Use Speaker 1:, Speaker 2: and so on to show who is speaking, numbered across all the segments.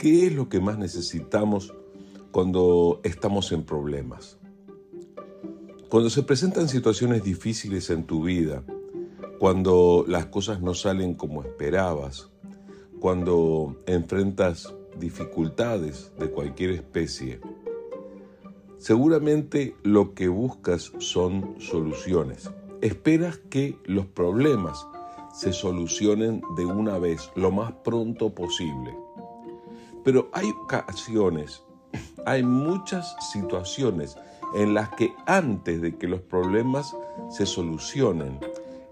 Speaker 1: ¿Qué es lo que más necesitamos cuando estamos en problemas? Cuando se presentan situaciones difíciles en tu vida, cuando las cosas no salen como esperabas, cuando enfrentas dificultades de cualquier especie, seguramente lo que buscas son soluciones. Esperas que los problemas se solucionen de una vez, lo más pronto posible. Pero hay ocasiones, hay muchas situaciones en las que antes de que los problemas se solucionen,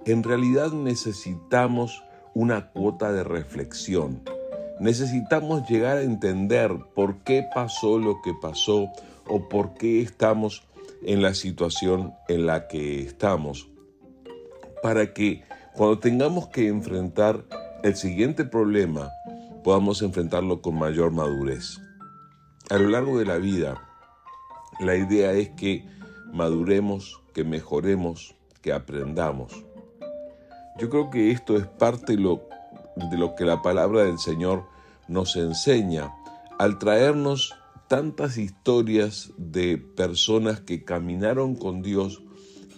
Speaker 1: en realidad necesitamos una cuota de reflexión. Necesitamos llegar a entender por qué pasó lo que pasó o por qué estamos en la situación en la que estamos. Para que cuando tengamos que enfrentar el siguiente problema, podamos enfrentarlo con mayor madurez. A lo largo de la vida, la idea es que maduremos, que mejoremos, que aprendamos. Yo creo que esto es parte de lo, de lo que la palabra del Señor nos enseña al traernos tantas historias de personas que caminaron con Dios,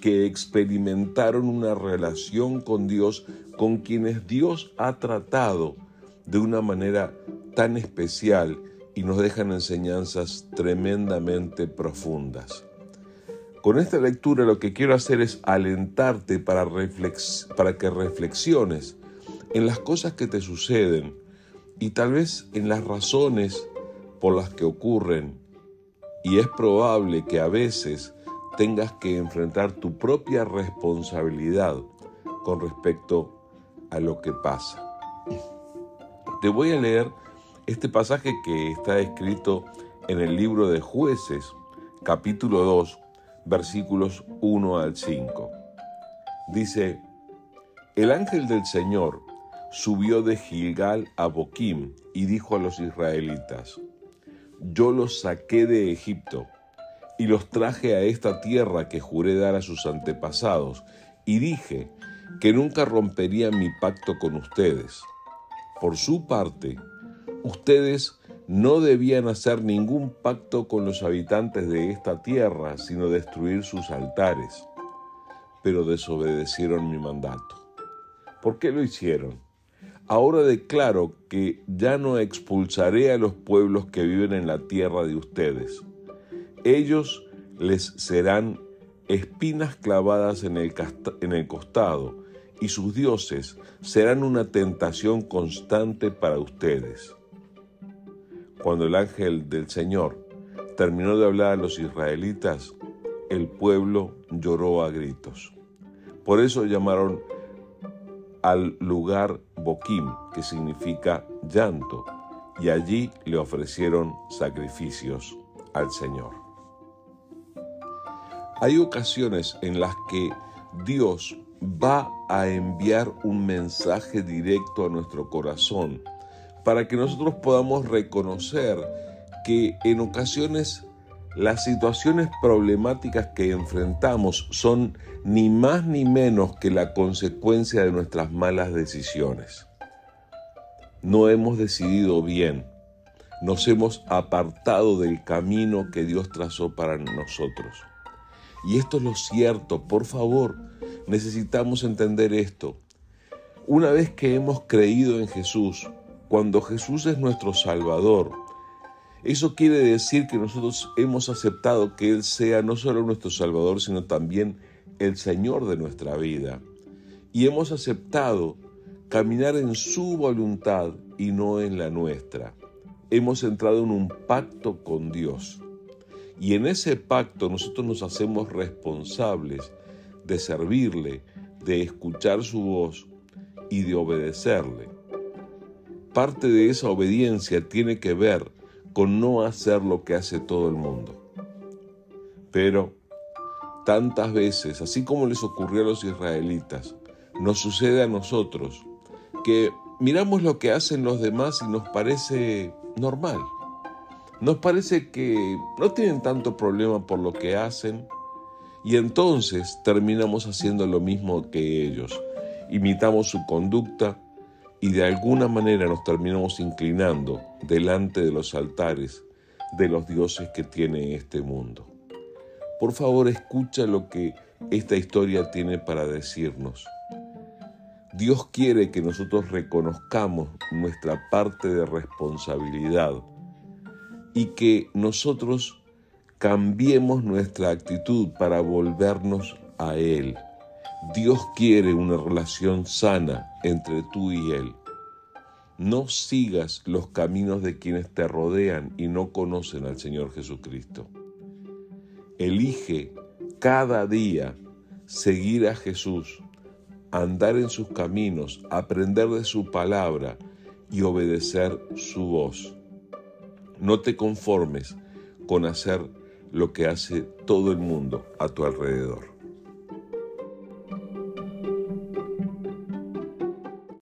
Speaker 1: que experimentaron una relación con Dios, con quienes Dios ha tratado de una manera tan especial y nos dejan enseñanzas tremendamente profundas. Con esta lectura lo que quiero hacer es alentarte para, que reflexiones en las cosas que te suceden y tal vez en las razones por las que ocurren. Y es probable que a veces tengas que enfrentar tu propia responsabilidad con respecto a lo que pasa. Te voy a leer este pasaje que está escrito en el libro de jueces, capítulo 2, versículos 1 al 5. Dice, el ángel del Señor subió de Gilgal a Boquim y dijo a los israelitas, yo los saqué de Egipto y los traje a esta tierra que juré dar a sus antepasados, y dije que nunca rompería mi pacto con ustedes. Por su parte, ustedes no debían hacer ningún pacto con los habitantes de esta tierra, sino destruir sus altares. Pero desobedecieron mi mandato. ¿Por qué lo hicieron? Ahora declaro que ya no expulsaré a los pueblos que viven en la tierra de ustedes. Ellos les serán espinas clavadas en el, en el costado, y sus dioses serán una tentación constante para ustedes. Cuando el ángel del Señor terminó de hablar a los israelitas, el pueblo lloró a gritos. Por eso llamaron al lugar Boquim, que significa llanto, y allí le ofrecieron sacrificios al Señor. Hay ocasiones en las que Dios va a enviar un mensaje directo a nuestro corazón para que nosotros podamos reconocer que en ocasiones las situaciones problemáticas que enfrentamos son ni más ni menos que la consecuencia de nuestras malas decisiones. No hemos decidido bien, nos hemos apartado del camino que Dios trazó para nosotros. Y esto es lo cierto, por favor, necesitamos entender esto. Una vez que hemos creído en Jesús, cuando Jesús es nuestro Salvador, eso quiere decir que nosotros hemos aceptado que Él sea no solo nuestro Salvador, sino también el Señor de nuestra vida. Y hemos aceptado caminar en su voluntad y no en la nuestra. Hemos entrado en un pacto con Dios. Y en ese pacto nosotros nos hacemos responsables de servirle, de escuchar su voz y de obedecerle parte de esa obediencia tiene que ver con no hacer lo que hace todo el mundo. Pero tantas veces, así como les ocurrió a los israelitas, nos sucede a nosotros que miramos lo que hacen los demás y nos parece normal. Nos parece que no tienen tanto problema por lo que hacen y entonces terminamos haciendo lo mismo que ellos. Imitamos su conducta, y de alguna manera nos terminamos inclinando delante de los altares de los dioses que tiene este mundo. Por favor, escucha lo que esta historia tiene para decirnos. Dios quiere que nosotros reconozcamos nuestra parte de responsabilidad y que nosotros cambiemos nuestra actitud para volvernos a Él. Dios quiere una relación sana entre tú y Él. No sigas los caminos de quienes te rodean y no conocen al Señor Jesucristo. Elige cada día seguir a Jesús, andar en sus caminos, aprender de su palabra y obedecer su voz. No te conformes con hacer lo que hace todo el mundo a tu alrededor.